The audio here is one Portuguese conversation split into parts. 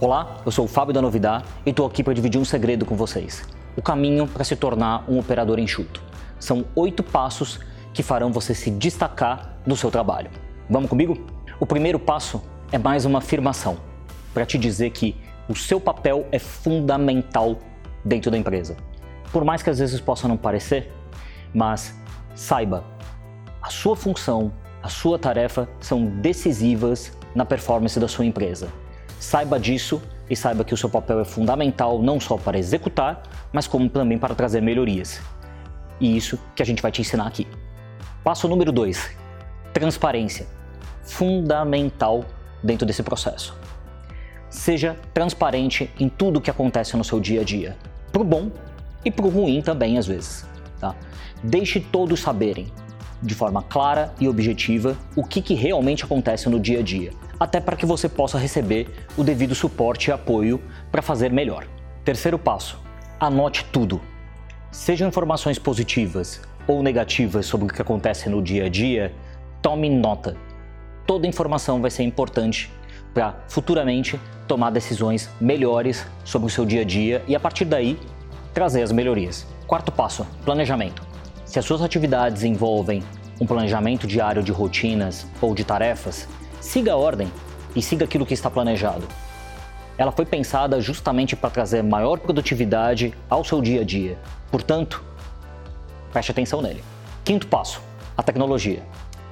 Olá, eu sou o Fábio da Novidade e estou aqui para dividir um segredo com vocês. O caminho para se tornar um operador enxuto. São oito passos que farão você se destacar no seu trabalho. Vamos comigo? O primeiro passo é mais uma afirmação para te dizer que o seu papel é fundamental dentro da empresa. Por mais que às vezes possa não parecer, mas saiba, a sua função, a sua tarefa são decisivas na performance da sua empresa. Saiba disso e saiba que o seu papel é fundamental não só para executar, mas como também para trazer melhorias. E isso que a gente vai te ensinar aqui. Passo número 2: transparência. Fundamental dentro desse processo. Seja transparente em tudo que acontece no seu dia a dia, pro bom e pro ruim também às vezes. Tá? Deixe todos saberem, de forma clara e objetiva, o que, que realmente acontece no dia a dia até para que você possa receber o devido suporte e apoio para fazer melhor. Terceiro passo: anote tudo. Sejam informações positivas ou negativas sobre o que acontece no dia a dia, tome nota. Toda informação vai ser importante para futuramente tomar decisões melhores sobre o seu dia a dia e a partir daí trazer as melhorias. Quarto passo: planejamento. Se as suas atividades envolvem um planejamento diário de rotinas ou de tarefas, Siga a ordem e siga aquilo que está planejado. Ela foi pensada justamente para trazer maior produtividade ao seu dia a dia. Portanto, preste atenção nele. Quinto passo: a tecnologia.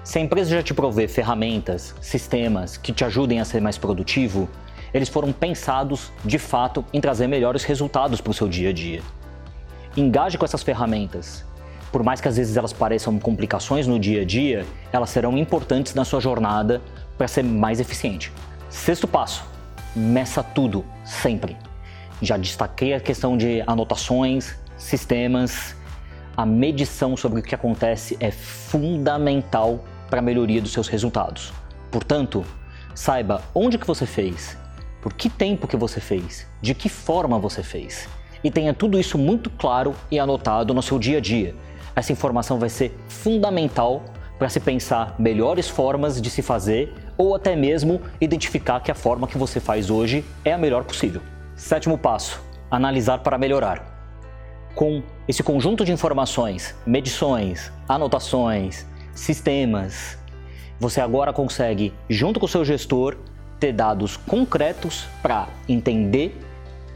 Se a empresa já te provê ferramentas, sistemas que te ajudem a ser mais produtivo, eles foram pensados de fato em trazer melhores resultados para o seu dia a dia. Engaje com essas ferramentas. Por mais que às vezes elas pareçam complicações no dia a dia, elas serão importantes na sua jornada para ser mais eficiente. Sexto passo: meça tudo, sempre. Já destaquei a questão de anotações, sistemas. A medição sobre o que acontece é fundamental para a melhoria dos seus resultados. Portanto, saiba onde que você fez, por que tempo que você fez, de que forma você fez. E tenha tudo isso muito claro e anotado no seu dia a dia. Essa informação vai ser fundamental para se pensar melhores formas de se fazer ou até mesmo identificar que a forma que você faz hoje é a melhor possível. Sétimo passo: analisar para melhorar. Com esse conjunto de informações, medições, anotações, sistemas, você agora consegue, junto com o seu gestor, ter dados concretos para entender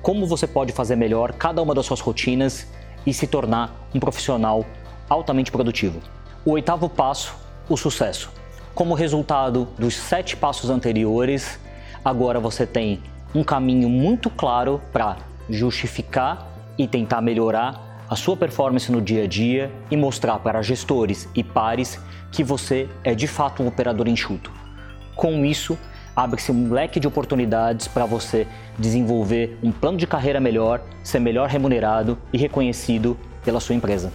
como você pode fazer melhor cada uma das suas rotinas e se tornar um profissional altamente produtivo. O oitavo passo, o sucesso. Como resultado dos sete passos anteriores, agora você tem um caminho muito claro para justificar e tentar melhorar a sua performance no dia a dia e mostrar para gestores e pares que você é de fato um operador enxuto. Com isso, abre-se um leque de oportunidades para você desenvolver um plano de carreira melhor, ser melhor remunerado e reconhecido pela sua empresa.